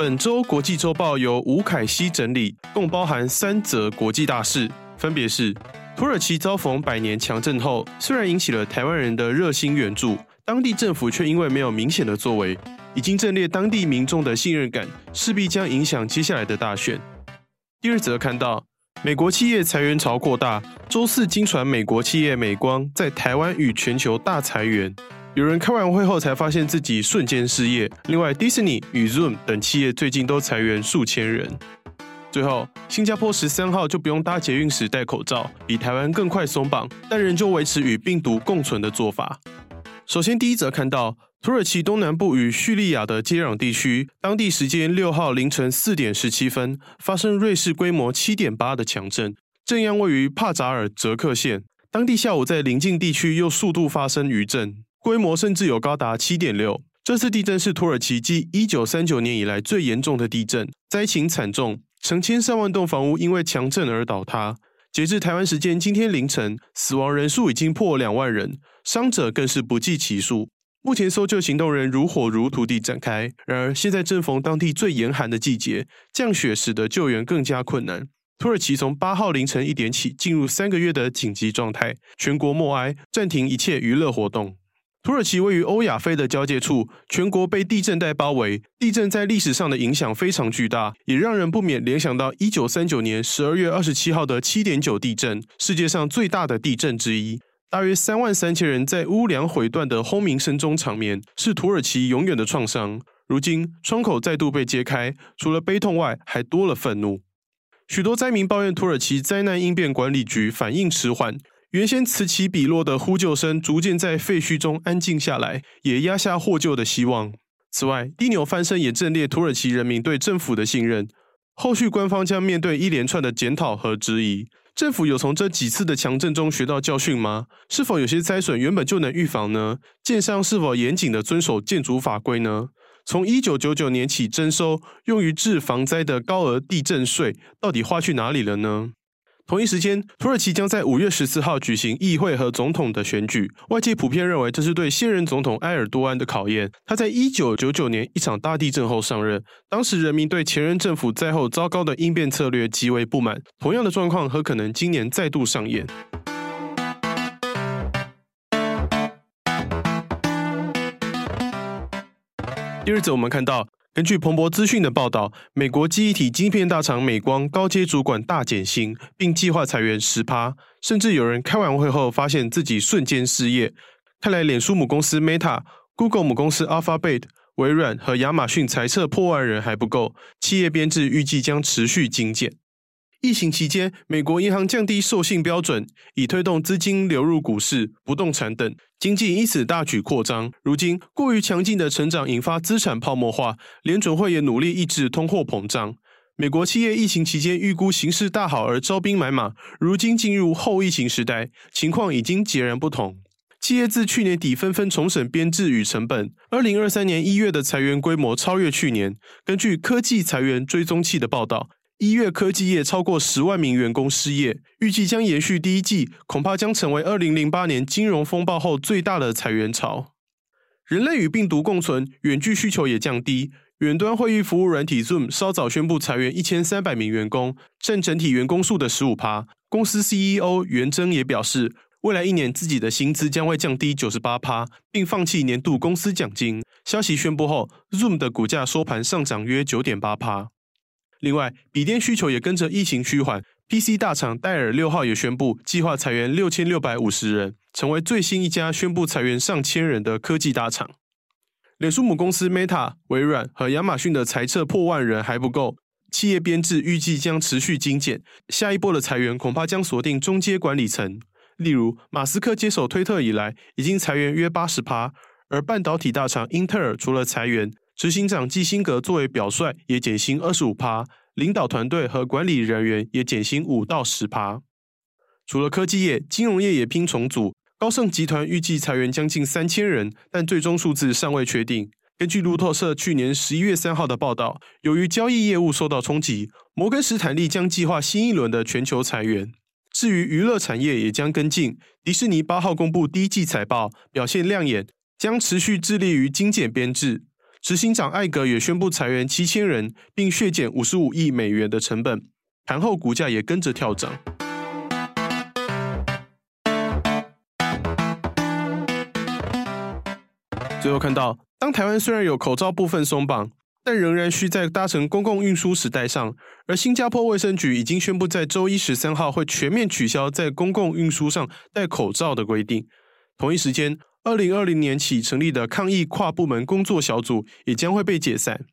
本周国际周报由吴凯熙整理，共包含三则国际大事，分别是：土耳其遭逢百年强震后，虽然引起了台湾人的热心援助，当地政府却因为没有明显的作为，已经震裂当地民众的信任感，势必将影响接下来的大选。第二则看到，美国企业裁员潮扩大，周四惊传美国企业美光在台湾与全球大裁员。有人开完会后才发现自己瞬间失业。另外，迪士尼与 Zoom 等企业最近都裁员数千人。最后，新加坡十三号就不用搭捷运时戴口罩，比台湾更快松绑，但仍旧维持与病毒共存的做法。首先，第一则看到土耳其东南部与叙利亚的接壤地区，当地时间六号凌晨四点十七分发生瑞士规模七点八的强震，震央位于帕扎尔泽克县。当地下午在邻近地区又数度发生余震。规模甚至有高达七点六。这次地震是土耳其继一九三九年以来最严重的地震，灾情惨重，成千上万栋房屋因为强震而倒塌。截至台湾时间今天凌晨，死亡人数已经破两万人，伤者更是不计其数。目前搜救行动仍如火如荼地展开。然而，现在正逢当地最严寒的季节，降雪使得救援更加困难。土耳其从八号凌晨一点起进入三个月的紧急状态，全国默哀，暂停一切娱乐活动。土耳其位于欧亚非的交界处，全国被地震带包围。地震在历史上的影响非常巨大，也让人不免联想到一九三九年十二月二十七号的七点九地震，世界上最大的地震之一。大约三万三千人在屋梁毁断的轰鸣声中长眠，是土耳其永远的创伤。如今窗口再度被揭开，除了悲痛外，还多了愤怒。许多灾民抱怨土耳其灾难应变管理局反应迟缓。原先此起彼落的呼救声逐渐在废墟中安静下来，也压下获救的希望。此外，地扭翻身也震裂土耳其人民对政府的信任。后续官方将面对一连串的检讨和质疑。政府有从这几次的强震中学到教训吗？是否有些灾损原本就能预防呢？建商是否严谨地遵守建筑法规呢？从一九九九年起征收用于治防灾的高额地震税，到底花去哪里了呢？同一时间，土耳其将在五月十四号举行议会和总统的选举。外界普遍认为这是对现任总统埃尔多安的考验。他在一九九九年一场大地震后上任，当时人民对前任政府灾后糟糕的应变策略极为不满。同样的状况很可能今年再度上演。第二则，我们看到。根据彭博资讯的报道，美国记忆体晶片大厂美光高阶主管大减薪，并计划裁员十趴，甚至有人开完会后发现自己瞬间失业。看来，脸书母公司 Meta、Google 母公司 Alphabet、微软和亚马逊裁撤破万人还不够，企业编制预计将持续精简。疫情期间，美国银行降低授信标准，以推动资金流入股市、不动产等，经济因此大举扩张。如今，过于强劲的成长引发资产泡沫化，联准会也努力抑制通货膨胀。美国企业疫情期间预估形势大好而招兵买马，如今进入后疫情时代，情况已经截然不同。企业自去年底纷纷重审编制与成本，二零二三年一月的裁员规模超越去年。根据科技裁员追踪器的报道。一月科技业超过十万名员工失业，预计将延续第一季，恐怕将成为二零零八年金融风暴后最大的裁员潮。人类与病毒共存，远距需求也降低。远端会议服务软体 Zoom 稍早宣布裁员一千三百名员工，占整体员工数的十五趴。公司 CEO 袁征也表示，未来一年自己的薪资将会降低九十八趴，并放弃年度公司奖金。消息宣布后，Zoom 的股价收盘上涨约九点八趴。另外，笔电需求也跟着疫情趋缓，PC 大厂戴尔六号也宣布计划裁员六千六百五十人，成为最新一家宣布裁员上千人的科技大厂。脸书母公司 Meta、微软和亚马逊的裁撤破万人还不够，企业编制预计将持续精简，下一波的裁员恐怕将锁定中阶管理层。例如，马斯克接手推特以来，已经裁员约八十趴，而半导体大厂英特尔除了裁员，执行长基辛格作为表率，也减薪二十五趴。领导团队和管理人员也减薪五到十趴。除了科技业，金融业也拼重组。高盛集团预计裁员将近三千人，但最终数字尚未确定。根据路透社去年十一月三号的报道，由于交易业务受到冲击，摩根士坦利将计划新一轮的全球裁员。至于娱乐产业也将跟进，迪士尼八号公布第一季财报，表现亮眼，将持续致力于精简编制。执行长艾格也宣布裁员七千人，并削减五十五亿美元的成本，盘后股价也跟着跳涨。最后看到，当台湾虽然有口罩部分松绑，但仍然需在搭乘公共运输时戴上。而新加坡卫生局已经宣布，在周一十三号会全面取消在公共运输上戴口罩的规定。同一时间，二零二零年起成立的抗疫跨部门工作小组也将会被解散。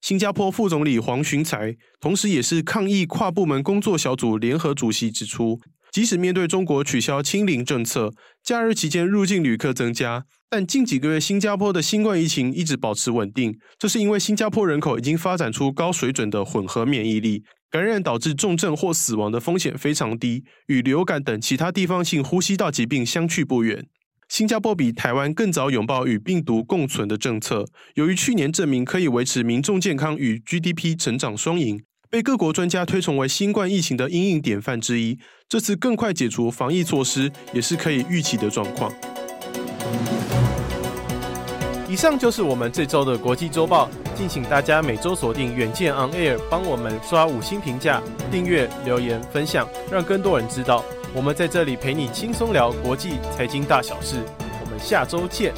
新加坡副总理黄循财，同时也是抗疫跨部门工作小组联合主席指出，即使面对中国取消清零政策，假日期间入境旅客增加。但近几个月，新加坡的新冠疫情一直保持稳定，这是因为新加坡人口已经发展出高水准的混合免疫力，感染导致重症或死亡的风险非常低，与流感等其他地方性呼吸道疾病相去不远。新加坡比台湾更早拥抱与病毒共存的政策，由于去年证明可以维持民众健康与 GDP 成长双赢，被各国专家推崇为新冠疫情的阴影典范之一。这次更快解除防疫措施，也是可以预期的状况。以上就是我们这周的国际周报，敬请大家每周锁定远见 On Air，帮我们刷五星评价、订阅、留言、分享，让更多人知道我们在这里陪你轻松聊国际财经大小事。我们下周见。